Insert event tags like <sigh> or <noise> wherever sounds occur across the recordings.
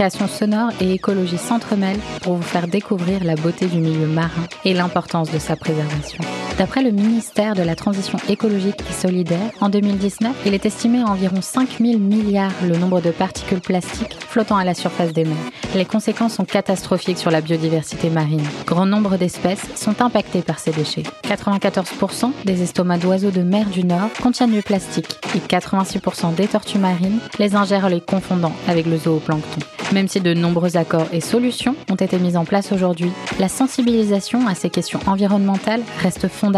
création sonore et écologie s'entremêlent pour vous faire découvrir la beauté du milieu marin et l'importance de sa préservation. D'après le ministère de la Transition écologique et solidaire, en 2019, il est estimé à environ 5000 milliards le nombre de particules plastiques flottant à la surface des mers. Les conséquences sont catastrophiques sur la biodiversité marine. Grand nombre d'espèces sont impactées par ces déchets. 94% des estomacs d'oiseaux de mer du Nord contiennent du plastique et 86% des tortues marines les ingèrent les confondant avec le zooplancton. Même si de nombreux accords et solutions ont été mis en place aujourd'hui, la sensibilisation à ces questions environnementales reste fondamentale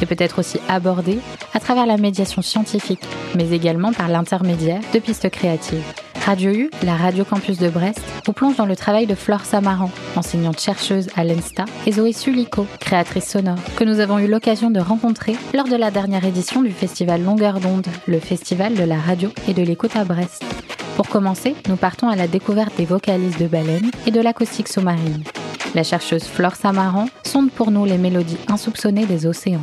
et peut être aussi abordée à travers la médiation scientifique, mais également par l'intermédiaire de pistes créatives. Radio U, la Radio Campus de Brest, vous plonge dans le travail de Flore Samaran, enseignante chercheuse à l'ENSTA, et Zoé Sulico, créatrice sonore, que nous avons eu l'occasion de rencontrer lors de la dernière édition du festival Longueur d'onde, le festival de la radio et de l'écoute à Brest. Pour commencer, nous partons à la découverte des vocalises de baleines et de l'acoustique sous-marine. La chercheuse Flore Samaran sonde pour nous les mélodies insoupçonnées des océans.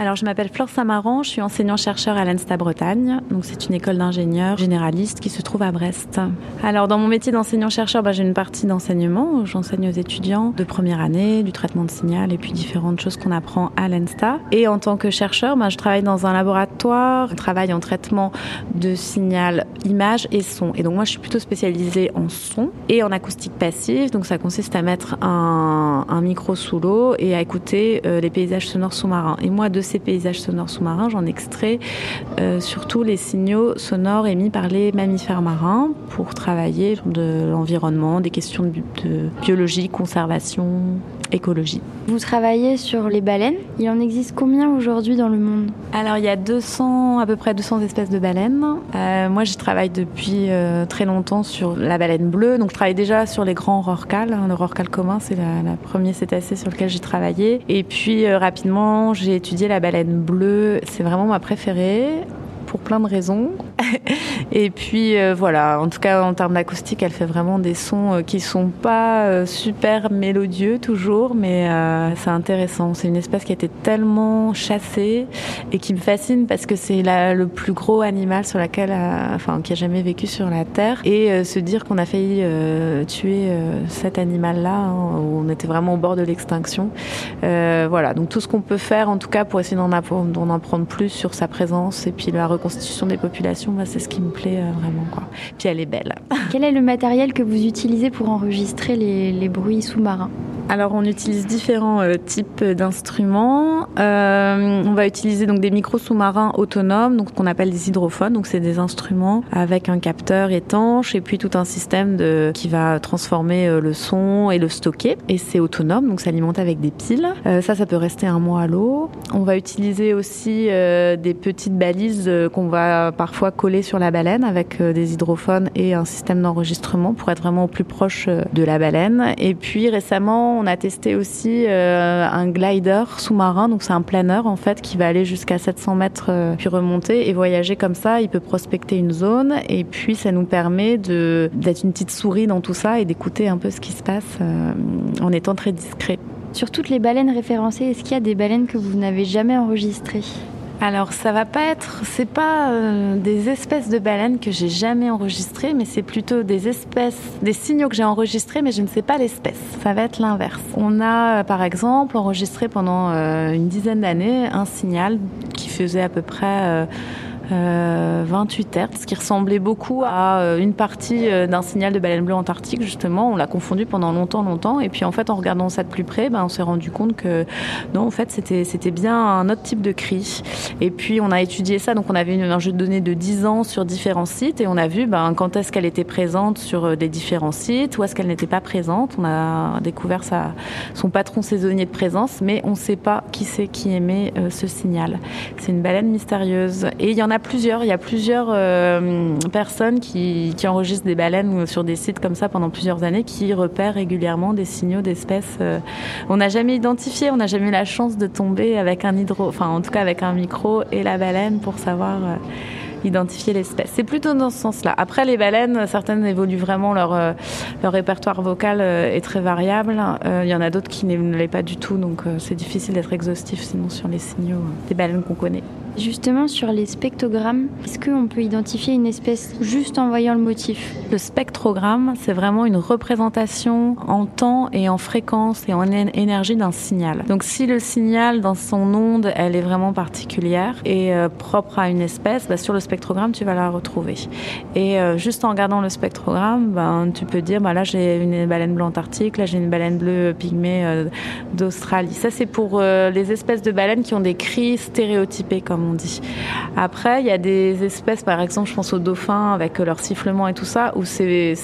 Alors, je m'appelle Flore Samaran, je suis enseignant-chercheur à l'ENSTA Bretagne. Donc, c'est une école d'ingénieurs généralistes qui se trouve à Brest. Alors, dans mon métier d'enseignant-chercheur, bah, j'ai une partie d'enseignement. J'enseigne aux étudiants de première année, du traitement de signal et puis différentes choses qu'on apprend à l'ENSTA. Et en tant que chercheur, bah, je travaille dans un laboratoire, je travaille en traitement de signal, image et son. Et donc, moi, je suis plutôt spécialisée en son et en acoustique passive. Donc, ça consiste à mettre un, micro sous l'eau et à écouter euh, les paysages sonores sous-marins. Et moi, de ces paysages sonores sous-marins, j'en extrais euh, surtout les signaux sonores émis par les mammifères marins pour travailler de l'environnement, des questions de, de biologie, conservation, écologie. Vous travaillez sur les baleines. Il en existe combien aujourd'hui dans le monde Alors il y a 200, à peu près 200 espèces de baleines. Euh, moi je travaille depuis euh, très longtemps sur la baleine bleue. Donc je travaille déjà sur les grands rorquals. Hein. Le rorqual commun c'est la, la premier cétacé sur lequel j'ai travaillé. Et puis euh, rapidement j'ai étudié la baleine bleue. C'est vraiment ma préférée pour plein de raisons. <laughs> et puis euh, voilà, en tout cas en termes d'acoustique, elle fait vraiment des sons euh, qui sont pas euh, super mélodieux toujours, mais euh, c'est intéressant. C'est une espèce qui a été tellement chassée et qui me fascine parce que c'est le plus gros animal sur laquelle, enfin, qui a jamais vécu sur la terre. Et se dire qu'on a failli tuer cet animal-là, hein, où on était vraiment au bord de l'extinction. voilà, donc tout ce qu'on peut faire, en tout cas, pour essayer d'en apprendre, apprendre plus sur sa présence et puis la reconstitution des populations, c'est ce qui me plaît euh, vraiment. Puis elle est belle. Quel est le matériel que vous utilisez pour enregistrer les bruits sous-marins? Alors on utilise différents euh, types d'instruments. Euh, on va utiliser donc des micros sous-marins autonomes, donc qu'on appelle des hydrophones. Donc c'est des instruments avec un capteur étanche et puis tout un système qui va transformer euh, le son et le stocker. Et c'est autonome, donc s'alimente avec des piles. Ça, ça peut rester un mois à l'eau. On va utiliser aussi des petites balises qu'on va parfois coller sur la baleine avec des hydrophones et un système d'enregistrement pour être vraiment au plus proche de la baleine. Et puis récemment, on a testé aussi euh, un glider sous-marin, donc c'est un planeur en fait qui va aller jusqu'à 700 mètres euh, puis remonter et voyager comme ça. Il peut prospecter une zone et puis ça nous permet d'être une petite souris dans tout ça et d'écouter un peu ce qui se passe euh, en étant très discret. Sur toutes les baleines référencées, est-ce qu'il y a des baleines que vous n'avez jamais enregistrées? Alors ça va pas être, c'est pas euh, des espèces de baleines que j'ai jamais enregistrées, mais c'est plutôt des espèces, des signaux que j'ai enregistrés, mais je ne sais pas l'espèce. Ça va être l'inverse. On a par exemple enregistré pendant euh, une dizaine d'années un signal qui faisait à peu près euh, euh, 28 Hz, ce qui ressemblait beaucoup à euh, une partie euh, d'un signal de baleine bleue antarctique, justement. On l'a confondu pendant longtemps, longtemps. Et puis, en fait, en regardant ça de plus près, ben, on s'est rendu compte que, non, en fait, c'était, bien un autre type de cri. Et puis, on a étudié ça. Donc, on avait un jeu de données de 10 ans sur différents sites et on a vu, ben, quand est-ce qu'elle était présente sur euh, des différents sites, où est-ce qu'elle n'était pas présente. On a découvert sa, son patron saisonnier de présence, mais on ne sait pas qui c'est qui émet ce signal. C'est une baleine mystérieuse. Et il y en a Il y a plusieurs euh, personnes qui, enregistrent des baleines sur des sites comme ça pendant plusieurs années, qui repèrent régulièrement des signaux d'espèces. Euh. on n'a jamais identifié, on n'a jamais eu la chance de tomber avec un hydro, enfin en tout cas avec un micro et la baleine pour savoir. Euh, identifier l'espèce. C'est plutôt dans ce sens-là. Après, les baleines, certaines évoluent vraiment, leur, répertoire vocal est très variable. Il y en a d'autres qui ne l'est pas du tout, donc c'est difficile d'être exhaustif sinon sur les signaux des baleines qu'on connaît. Justement, sur les spectrogrammes, est-ce qu'on peut identifier une espèce juste en voyant le motif? Le spectrogramme, c'est vraiment une représentation en temps et en fréquence et en énergie d'un signal. Donc si le signal dans son onde, elle est vraiment particulière et propre à une espèce, bah, sur le spectrogramme, tu vas la retrouver. Et euh, juste en regardant le spectrogramme, ben, tu peux dire, bah, là j'ai une baleine bleue antarctique, là j'ai une baleine bleue pygmée euh, d'Australie. Ça c'est pour euh, les espèces de baleines qui ont des cris stéréotypés, comme on dit. Après, il y a des espèces, par exemple, je pense aux dauphins avec leur sifflement et tout ça, où c'est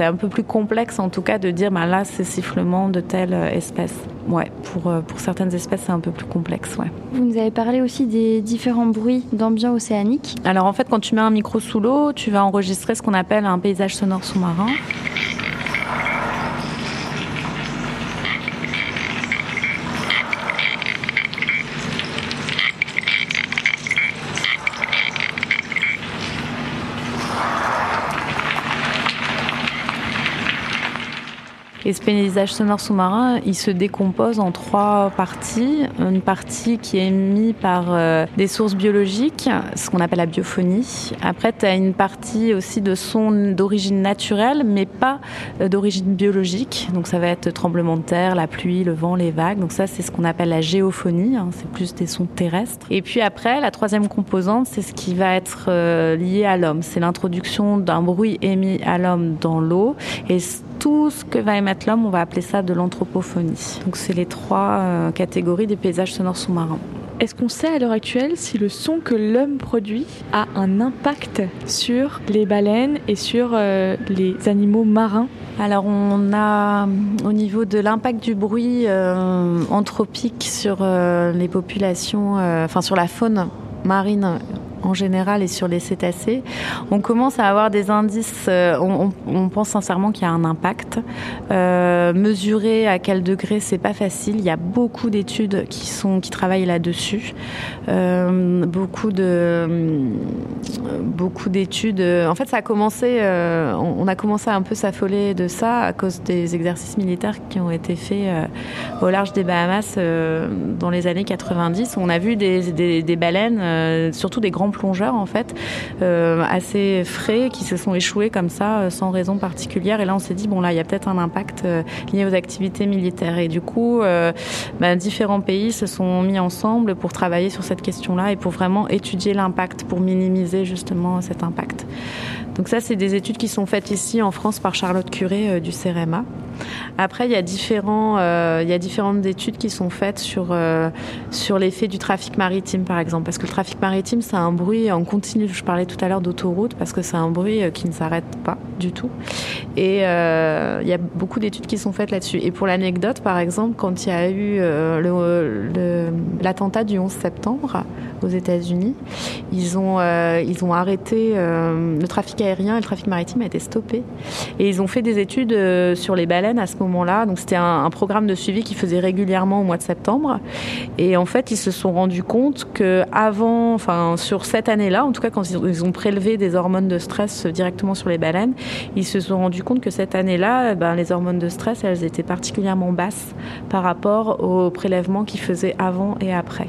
un peu plus complexe en tout cas de dire, bah, là c'est sifflement de telle espèce. Ouais, pour, pour certaines espèces, c'est un peu plus complexe. Ouais. Vous nous avez parlé aussi des différents bruits d'ambiance océanique. Alors en fait, quand tu mets un micro sous l'eau, tu vas enregistrer ce qu'on appelle un paysage sonore sous-marin. Et ce paysage sonore sous-marin, il se décompose en trois parties. Une partie qui est émise par euh, des sources biologiques, ce qu'on appelle la biophonie. Après, tu as une partie aussi de sons d'origine naturelle, mais pas euh, d'origine biologique. Donc ça va être tremblement de terre, la pluie, le vent, les vagues. Donc ça, c'est ce qu'on appelle la géophonie. Hein. C'est plus des sons terrestres. Et puis après, la troisième composante, c'est ce qui va être euh, lié à l'homme. C'est l'introduction d'un bruit émis à l'homme dans l'eau. Et tout ce que va émettre l'homme, on va appeler ça de l'anthropophonie. Donc c'est les trois euh, catégories des paysages sonores sous-marins. Est-ce qu'on sait à l'heure actuelle si le son que l'homme produit a un impact sur les baleines et sur euh, les animaux marins? Alors on a au niveau de l'impact du bruit euh, anthropique sur les populations, enfin sur la faune marine en général et sur les cétacés, on commence à avoir des indices, euh, on, pense sincèrement qu'il y a un impact. Euh, mesurer à quel degré, c'est pas facile. Il y a beaucoup d'études qui, sont, qui travaillent là-dessus. Euh, beaucoup de, beaucoup d'études. En fait, ça a commencé, on, a commencé à un peu s'affoler de ça à cause des exercices militaires qui ont été faits au large des Bahamas dans les années 90. On a vu des, des, des baleines, surtout des grands plongeurs en fait, euh, assez frais, qui se sont échoués comme ça euh, sans raison particulière. Et là, on s'est dit bon là, il y a peut-être un impact euh, lié aux activités militaires. Et du coup, bah, différents pays se sont mis ensemble pour travailler sur cette question-là et pour vraiment étudier l'impact, pour minimiser justement cet impact. Donc ça, c'est des études qui sont faites ici en France par Charlotte Curé du CEREMA. Après, il y a différents, euh, il y a différentes études qui sont faites sur euh, sur l'effet du trafic maritime, par exemple, parce que le trafic maritime, c'est un bruit en continu. Je parlais tout à l'heure d'autoroute parce que c'est un bruit euh, qui ne s'arrête pas du tout. Et il y a beaucoup d'études qui sont faites là-dessus. Et pour l'anecdote, par exemple, quand il y a eu l'attentat du 11 septembre aux États-Unis, ils ont ils ont arrêté le trafic aérien et le trafic maritime a été stoppé. Et ils ont fait des études sur les baleines à ce moment-là. Donc c'était un, programme de suivi qu'ils faisaient régulièrement au mois de septembre. Et en fait, ils se sont rendus compte que avant, enfin sur cette année-là, en tout cas quand ils ont prélevé des hormones de stress directement sur les baleines, ils se sont rendus compte que cette année-là, eh ben, les hormones de stress, elles étaient particulièrement basses par rapport aux prélèvements qu'ils faisaient avant et après.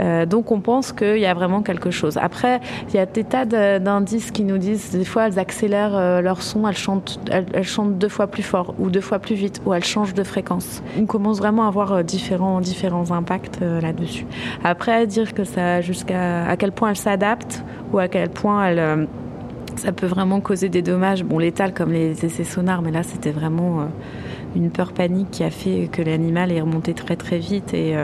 Euh, donc on pense qu'il y a vraiment quelque chose. Après, il y a des tas d'indices qui nous disent des fois elles accélèrent euh, leur son, elles chantent, elles, chantent deux fois plus fort ou deux fois plus vite ou elles changent de fréquence. On commence vraiment à avoir euh, différents, impacts là-dessus. Après, dire que ça jusqu'à à quel point elles s'adaptent ou à quel point elles ça peut vraiment causer des dommages, bon létales comme les essais sonars, mais là c'était vraiment une peur panique qui a fait que l'animal est remonté très très vite et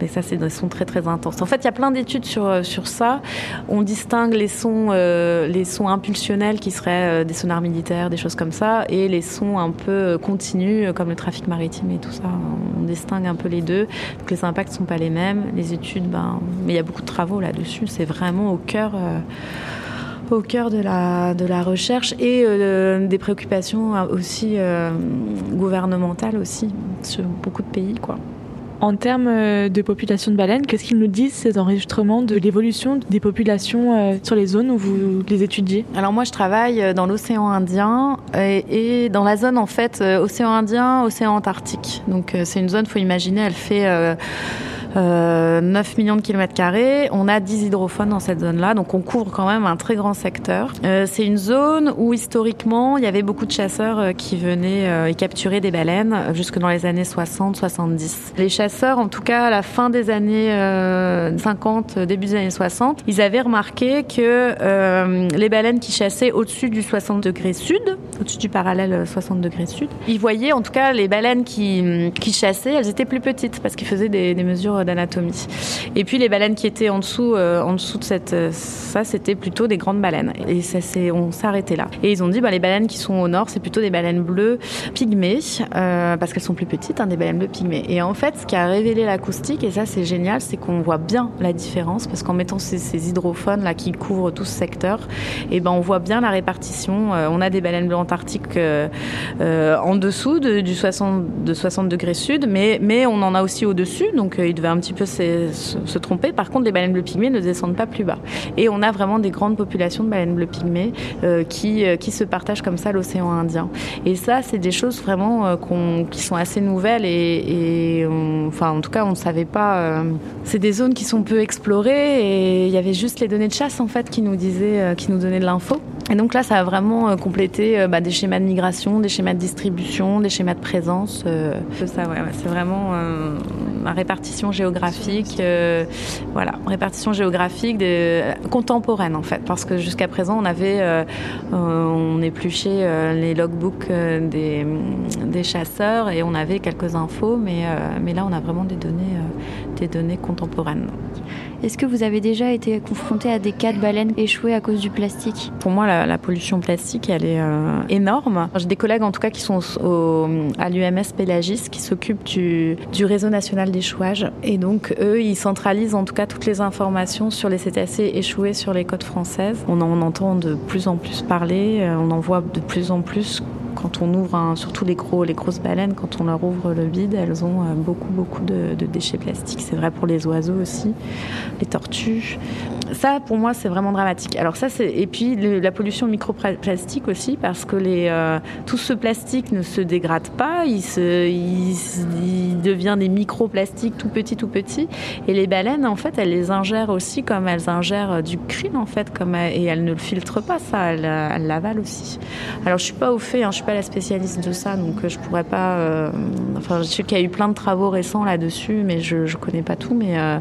mais ça, c'est des sons très très intenses. En fait, il y a plein d'études sur, euh, sur ça. On distingue les sons, euh, les sons impulsionnels qui seraient euh, des sonars militaires, des choses comme ça, et les sons un peu continus comme le trafic maritime et tout ça. On distingue un peu les deux. Donc les impacts sont pas les mêmes. Les études, ben, mais il y a beaucoup de travaux là-dessus. C'est vraiment au cœur. Au cœur de la, de la recherche et des préoccupations aussi gouvernementales aussi sur beaucoup de pays quoi. En termes euh, de population de baleines, qu'est-ce qu'ils nous disent ces enregistrements de l'évolution des populations sur les zones où vous les étudiez? Alors moi je travaille dans l'océan Indien et, et, dans la zone en fait océan Indien, océan Antarctique. Donc c'est une zone, faut imaginer, elle fait 9 millions de kilomètres carrés. On a 10 hydrophones dans cette zone-là, donc on couvre quand même un très grand secteur. Euh, c'est une zone où historiquement il y avait beaucoup de chasseurs euh, qui venaient euh, y capturer des baleines jusque dans les années 60-70. Les chasseurs, en tout cas à la fin des années 50, début des années 60, ils avaient remarqué que les baleines qui chassaient au-dessus du 60 degrés sud, au-dessus du parallèle 60 degrés sud, ils voyaient en tout cas les baleines qui, qui chassaient, elles étaient plus petites parce qu'ils faisaient des, des mesures d'anatomie. Et puis les baleines qui étaient en dessous, euh, en dessous de cette, euh, ça c'était plutôt des grandes baleines. Et ça c'est, on s'est arrêté là. Et ils ont dit, bah, les baleines qui sont au nord, c'est plutôt des baleines bleues pygmées, euh, parce qu'elles sont plus petites, hein, des baleines bleues pygmées. Et en fait, ce qui a révélé l'acoustique, et ça c'est génial, c'est qu'on voit bien la différence, parce qu'en mettant ces, hydrophones là qui couvrent tout ce secteur, et eh ben on voit bien la répartition. on a des baleines bleues antarctiques en dessous de, du 60, de 60 degrés sud, mais, mais on en a aussi au-dessus, donc il devait un petit peu se, tromper. Par contre, les baleines bleues pygmées ne descendent pas plus bas. Et on a vraiment des grandes populations de baleines bleues pygmées euh, qui, euh, qui se partagent comme ça l'océan Indien. Et ça, c'est des choses vraiment euh, qui sont assez nouvelles et, enfin, en tout cas, on ne savait pas. Euh, c'est des zones qui sont peu explorées et il y avait juste les données de chasse en fait qui nous disaient, qui nous donnaient de l'info. Et donc là, ça a vraiment complété bah, des schémas de migration, des schémas de distribution, des schémas de présence. ça, ouais, c'est vraiment ma répartition géographique euh, voilà, répartition géographique de, contemporaine en fait, parce que jusqu'à présent on avait, euh, on épluchait euh, les logbooks des, des, chasseurs et on avait quelques infos, mais, mais là on a vraiment des données, des données contemporaines. Est-ce que vous avez déjà été confronté à des cas de baleines échouées à cause du plastique? Pour moi, la, pollution plastique, elle est euh, énorme. J'ai des collègues, en tout cas, qui sont à l'UMS Pélagis, qui s'occupent du, du, réseau national d'échouage. Et donc, eux, ils centralisent en tout cas toutes les informations sur les cétacés échoués sur les côtes françaises. On en entend de plus en plus parler, euh, on en voit de plus en plus quand on ouvre, surtout les, gros, les grosses baleines, quand on leur ouvre le vide, elles ont euh, beaucoup, beaucoup de déchets plastiques. C'est vrai pour les oiseaux aussi, les tortues. Ça, pour moi, c'est vraiment dramatique. Alors ça, c'est et puis le, la pollution microplastique aussi, parce que les, euh, tout ce plastique ne se dégrade pas, il, se, il, il devient des microplastiques tout petits, tout petits. Et les baleines, en fait, elles les ingèrent aussi comme elles ingèrent du krill, en fait, comme et elles ne le filtrent pas, ça, elles, elles l'avalent aussi. Alors je suis pas au fait, hein, je suis pas la spécialiste de ça, donc euh, je pourrais pas. Euh, enfin, je sais qu'il y a eu plein de travaux récents là-dessus, mais je, je connais pas tout, mais. Euh,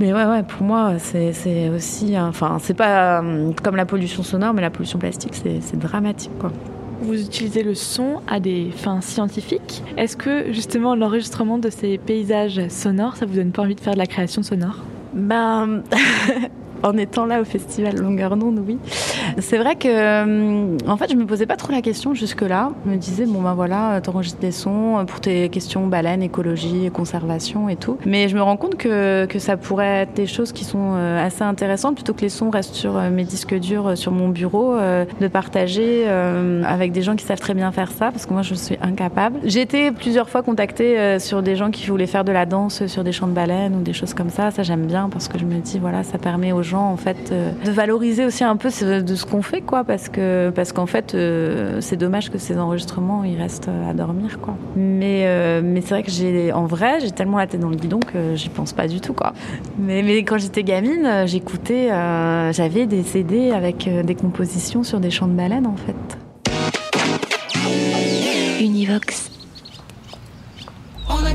mais ouais, ouais, pour moi, c'est aussi. Enfin, c'est pas comme la pollution sonore, mais la pollution plastique, c'est dramatique, quoi. Vous utilisez le son à des fins scientifiques. Est-ce que justement l'enregistrement de ces paysages sonores, ça vous donne pas envie de faire de la création sonore? Ben, <laughs> en étant là au festival Longueur d'onde, oui. C'est vrai que, euh, en fait, je me posais pas trop la question jusque-là. Je me disais, bon ben voilà, t'enregistres des sons pour tes questions baleines, écologie, conservation et tout. Mais je me rends compte que, que ça pourrait être des choses qui sont euh, assez intéressantes plutôt que les sons restent sur euh, mes disques durs, sur mon bureau, de partager avec des gens qui savent très bien faire ça, parce que moi je suis incapable. J'ai été plusieurs fois contactée sur des gens qui voulaient faire de la danse sur des champs de baleines ou des choses comme ça. Ça j'aime bien parce que je me dis, voilà, ça permet aux gens en fait de valoriser aussi un peu de ce qu'on fait, quoi, parce que parce qu'en fait, euh, c'est dommage que ces enregistrements ils restent à dormir, quoi. Mais euh, mais c'est vrai que j'ai, en vrai, j'ai tellement la tête dans le guidon que j'y pense pas du tout, quoi. Mais mais quand j'étais gamine, j'écoutais, euh, j'avais des CD avec des compositions sur des chants de baleines, en fait. Univox. On a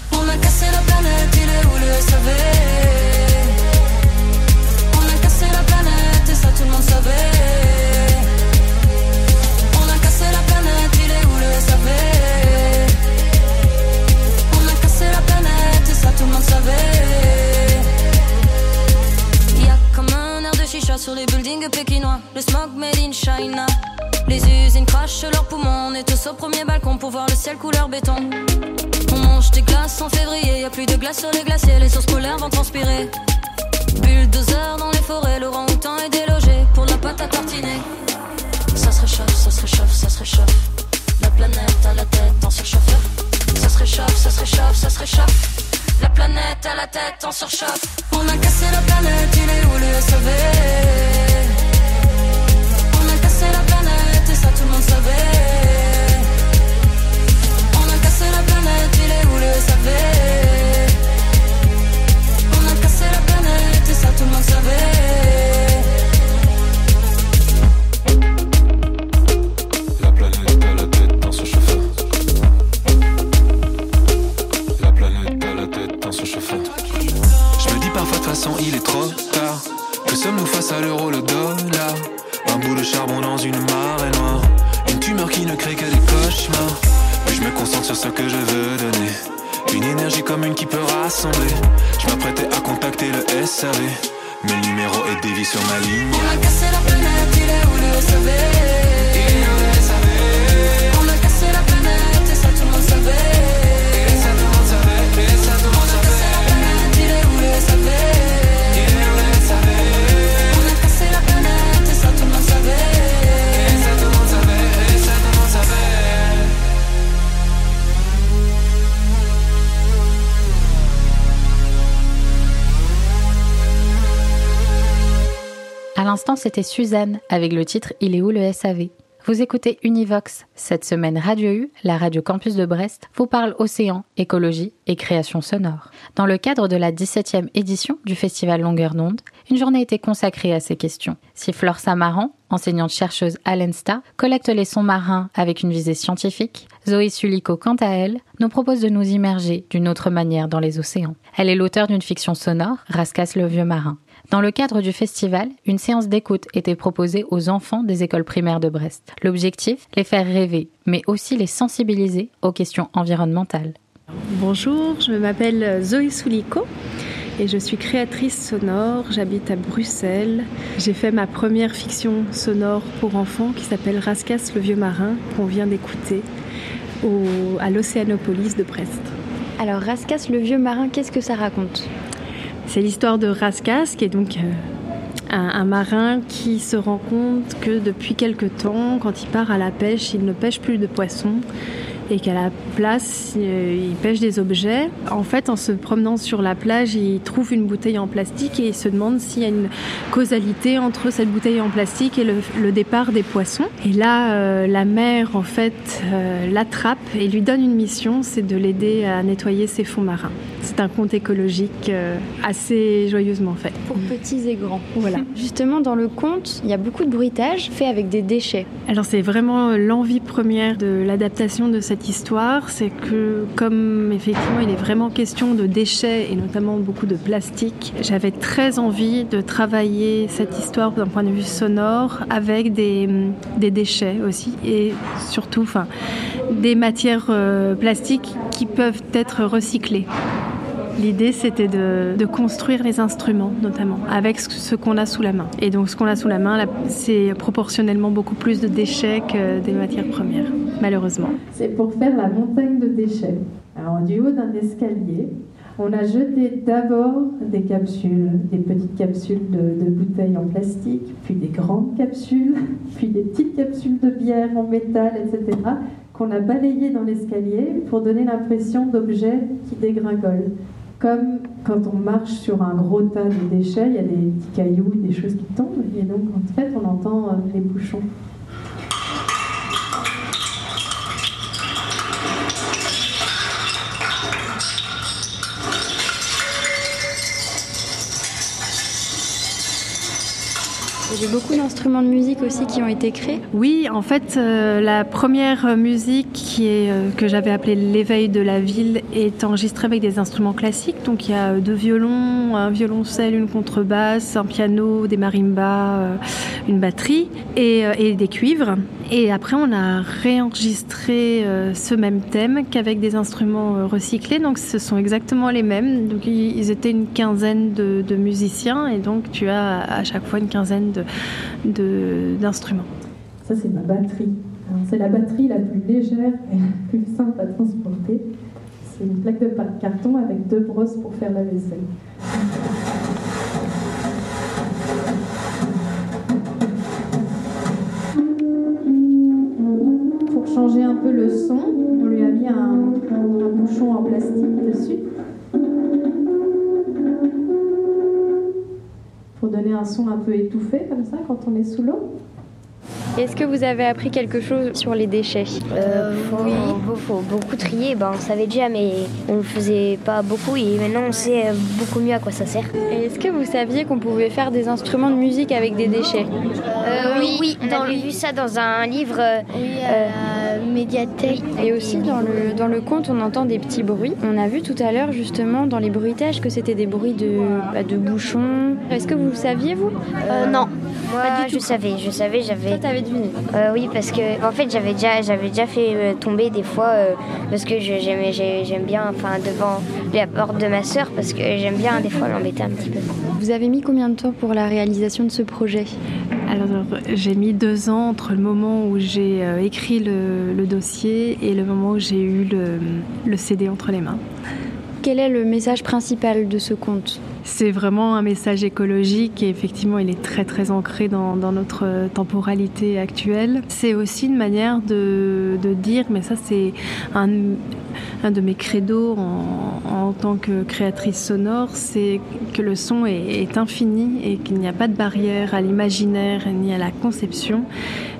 On a cassé la planète, il est où le SAV On a cassé la planète et ça tout le monde savait. On a cassé la planète, il est où le SAV On a cassé la planète et ça tout le monde savait. Chicha sur les buildings pékinois. Le smoke made in China. Les usines crachent leurs poumons. On est tous au premier balcon pour voir le ciel couleur béton. On mange des glaces en février. Y a plus de glace sur les glaciers. Les ours polaires vont transpirer. Bulldozer dans les forêts. Laurent Houtan est délogé pour la pâte à tartiner. Ça se réchauffe, ça se réchauffe, ça se réchauffe. La planète à la tête en surchauffe. Ça se réchauffe, ça se réchauffe, ça se réchauffe. La planète à la tête en surchauffe. On a cassé la planète, il est où le SAV On a cassé la planète et ça tout le monde savait. On a cassé la planète, il est où le SAV On a cassé la planète et ça tout le monde savait. L'euro, le dollar Un bout de charbon dans une marée noire. Une tumeur qui ne crée que des cauchemars. Puis je me concentre sur ce que je veux donner. Une énergie commune qui peut rassembler. Je m'apprêtais à contacter le SAV. Mais le numéro est dévié sur ma ligne. À l'instant, c'était Suzanne avec le titre Il est où le SAV Vous écoutez Univox. Cette semaine, Radio U, la radio campus de Brest, vous parle océan, écologie et création sonore. Dans le cadre de la 17e édition du festival Longueur d'onde, une journée était consacrée à ces questions. Si Flore Samaran, enseignante-chercheuse à l'ENSTA, collecte les sons marins avec une visée scientifique, Zoé Sulico, quant à elle, nous propose de nous immerger d'une autre manière dans les océans. Elle est l'auteur d'une fiction sonore, Rascasse le vieux marin. Dans le cadre du festival, une séance d'écoute était proposée aux enfants des écoles primaires de Brest. L'objectif, les faire rêver, mais aussi les sensibiliser aux questions environnementales. Bonjour, je m'appelle Zoé Soulico et je suis créatrice sonore. J'habite à Bruxelles. J'ai fait ma première fiction sonore pour enfants qui s'appelle Rascasse le vieux marin qu'on vient d'écouter à l'Océanopolis de Brest. Alors, Rascasse le vieux marin, qu'est-ce que ça raconte? C'est l'histoire de Rascasse, qui est donc euh, un, marin qui se rend compte que depuis quelque temps, quand il part à la pêche, il ne pêche plus de poissons et qu'à la place, euh, il pêche des objets. En fait, en se promenant sur la plage, il trouve une bouteille en plastique et il se demande s'il y a une causalité entre cette bouteille en plastique et le, départ des poissons. Et là, euh, la mer, en fait, l'attrape et lui donne une mission, c'est de l'aider à nettoyer ses fonds marins. C'est un conte écologique euh, assez joyeusement fait. Pour petits et grands. Voilà. <laughs> Justement, dans le conte, il y a beaucoup de bruitage fait avec des déchets. Alors c'est vraiment l'envie première de l'adaptation de cette histoire, c'est que comme effectivement il est vraiment question de déchets et notamment beaucoup de plastique, j'avais très envie de travailler cette histoire d'un point de vue sonore avec des, des déchets aussi et surtout enfin, des matières euh, plastiques qui peuvent être recyclées. L'idée, c'était de, construire les instruments, notamment, avec ce- qu'on a sous la main. Et donc, ce qu'on a sous la main, c'est proportionnellement beaucoup plus de déchets que des matières premières, malheureusement. C'est pour faire la montagne de déchets. Alors, du haut d'un escalier, on a jeté d'abord des capsules, des petites capsules de bouteilles en plastique, puis des grandes capsules, <laughs> puis des petites capsules de bière en métal, etc., qu'on a balayées dans l'escalier pour donner l'impression d'objets qui dégringolent. Comme quand on marche sur un gros tas de déchets, il y a des petits cailloux, des choses qui tombent, et donc en fait on entend euh, les bouchons. Beaucoup d'instruments de musique aussi qui ont été créés. Oui, en fait, euh, la première musique euh, que j'avais appelée l'éveil de la ville est enregistrée avec des instruments classiques. Donc il y a deux violons, un violoncelle, une contrebasse, un piano, des marimbas, une batterie et, des cuivres. Et après, on a réenregistré ce même thème qu'avec des instruments recyclés. Donc ce sont exactement les mêmes. Donc ils étaient une quinzaine de, de musiciens et donc tu as à chaque fois une quinzaine d'instruments. Ça, c'est ma batterie. C'est la batterie la plus légère et la plus simple à transporter. C'est une plaque de carton avec deux brosses pour faire la vaisselle. Un son un peu étouffé comme ça quand on est sous l'eau. Est-ce que vous avez appris quelque chose sur les déchets? Euh, Oui. Il faut beaucoup trier. Ben, on savait déjà, mais on ne faisait pas beaucoup. Et maintenant, on sait euh, beaucoup mieux à quoi ça sert. Est-ce que vous saviez qu'on pouvait faire des instruments de musique avec des déchets? Euh, oui, oui, on avait vu ça dans un livre. Oui, médiathèque. Et aussi dans le, dans le conte, on entend des petits bruits. On a vu tout à l'heure, justement, dans les bruitages, que c'était des bruits de, bah, de bouchons. Est-ce que vous le saviez, vous? Non. Moi, je savais, je savais, j'avais. Euh, oui, parce que en fait, j'avais déjà, j'avais déjà fait euh, tomber des fois euh, parce que j'aime, j'aime bien, enfin, devant la porte de ma sœur, parce que j'aime bien des fois l'embêter un petit peu. Vous avez mis combien de temps pour la réalisation de ce projet? Alors, j'ai mis deux ans entre le moment où j'ai écrit le, dossier et le moment où j'ai eu le, le CD entre les mains. Quel est le message principal de ce conte? C'est vraiment un message écologique et effectivement il est très très ancré dans, notre temporalité actuelle. C'est aussi une manière de, dire, mais ça c'est un, de mes credos en, tant que créatrice sonore, c'est que le son est, infini et qu'il n'y a pas de barrière à l'imaginaire ni à la conception.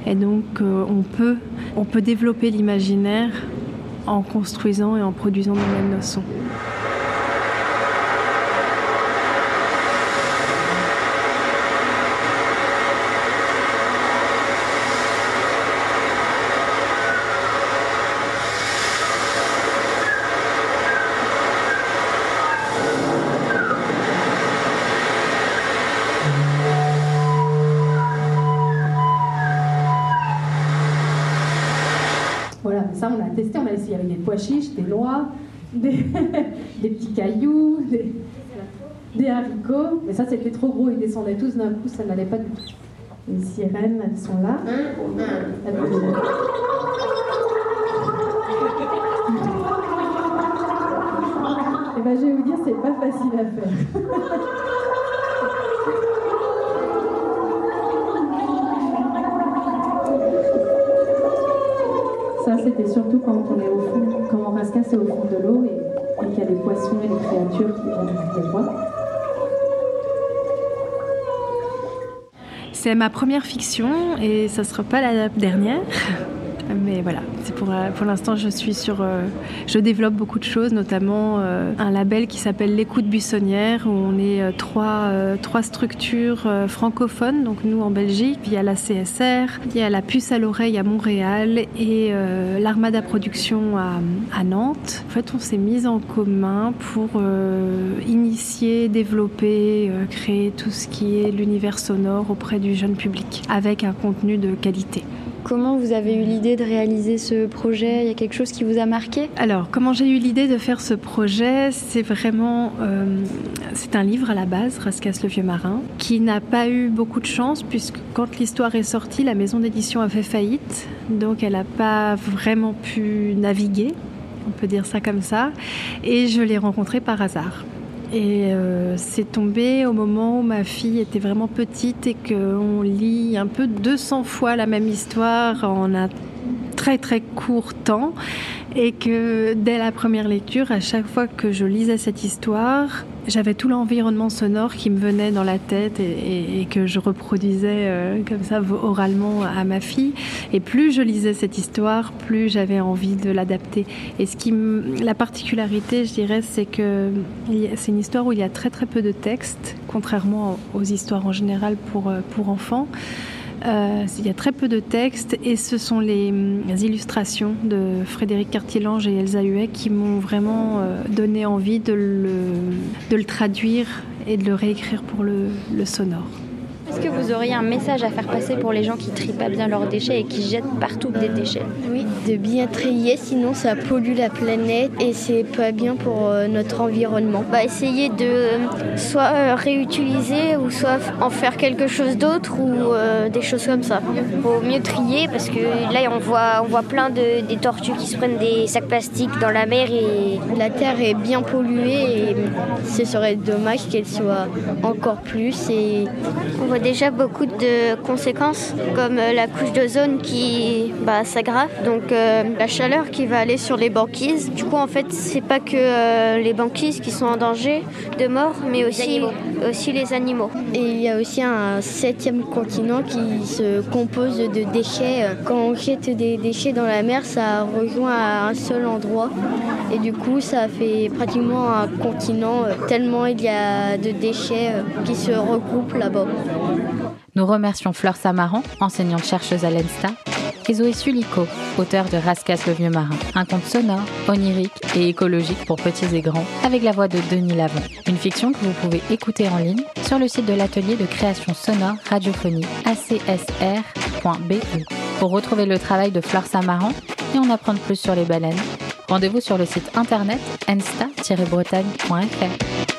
Et donc euh, on, peut, on peut développer l'imaginaire en construisant et en produisant nos sons. avec des pois chiches, des noix, <laughs> des, petits cailloux, des, haricots. Mais ça, c'était trop gros, ils descendaient tous d'un coup, ça n'allait pas du tout. Les sirènes, elles sont là. Et eh ben, je vais vous dire, c'est pas facile à faire. Ça, c'était surtout quand on est au fond de l'eau et, qu'il y a des poissons et des créatures qui vont les voir. C'est ma première fiction et ça ne sera pas la dernière. <laughs> Mais voilà, pour, euh, pour l'instant, je suis sur. Euh, je développe beaucoup de choses, notamment euh, un label qui s'appelle L'écoute buissonnière, où on est trois, trois structures francophones, donc nous en Belgique. il y a la CSR, il y a la puce à l'oreille à Montréal et l'Armada Production à, à, Nantes. En fait, on s'est mis en commun pour initier, développer, créer tout ce qui est l'univers sonore auprès du jeune public, avec un contenu de qualité. Comment vous avez eu l'idée de réaliser ce projet? Il y a quelque chose qui vous a marqué? Alors, comment j'ai eu l'idée de faire ce projet? C'est vraiment... Euh, c'est un livre à la base, Rascasse le vieux marin, qui n'a pas eu beaucoup de chance puisque quand l'histoire est sortie, la maison d'édition a fait faillite. Donc elle n'a pas vraiment pu naviguer, on peut dire ça comme ça. Et je l'ai rencontré par hasard. Et euh, c'est tombé au moment où ma fille était vraiment petite et qu'on lit un peu 200 fois la même histoire en un très très court temps et que dès la première lecture, à chaque fois que je lisais cette histoire, j'avais tout l'environnement sonore qui me venait dans la tête et, que je reproduisais euh, comme ça oralement à ma fille. Et plus je lisais cette histoire, plus j'avais envie de l'adapter. Et ce qui, la particularité, je dirais, c'est que c'est une histoire où il y a très très peu de texte, contrairement aux histoires en général pour, euh, pour enfants. Euh, il y a très peu de textes et ce sont les, hum, illustrations de Frédéric Cartier-Lange et Elsa Huet qui m'ont vraiment euh, donné envie de le, traduire et de le réécrire pour le sonore. Est-ce que vous auriez un message à faire passer pour les gens qui trient pas bien leurs déchets et qui jettent partout des déchets? Oui, de bien trier, sinon ça pollue la planète et c'est pas bien pour euh, notre environnement. Bah, essayer de euh, soit euh, réutiliser ou soit en faire quelque chose d'autre ou des choses comme ça. Il faut mieux trier parce que là on voit, on voit plein de des tortues qui se prennent des sacs plastiques dans la mer et la terre est bien polluée et ce serait dommage qu'elle soit encore plus et déjà beaucoup de conséquences, comme euh, la couche d'ozone qui bah, s'aggrave, donc euh, la chaleur qui va aller sur les banquises. Du coup, en fait, c'est pas que euh, les banquises qui sont en danger de mort, mais aussi, aussi les animaux. Et il y a aussi un septième continent qui se compose de déchets. Quand on jette des déchets dans la mer, ça rejoint à un seul endroit. Et du coup, ça fait pratiquement un continent, tellement il y a de déchets qui se regroupent là-bas. Nous remercions Fleur Samaran, enseignante-chercheuse à l'ENSTA, et Zoé Sulico, auteur de Rascasse le vieux marin, un conte sonore, onirique et écologique pour petits et grands, avec la voix de Denis Lavon. Une fiction que vous pouvez écouter en ligne sur le site de l'atelier de création sonore radiophonie acsr.be. Pour retrouver le travail de Fleur Samaran et en apprendre plus sur les baleines, rendez-vous sur le site internet ensta-bretagne.fr.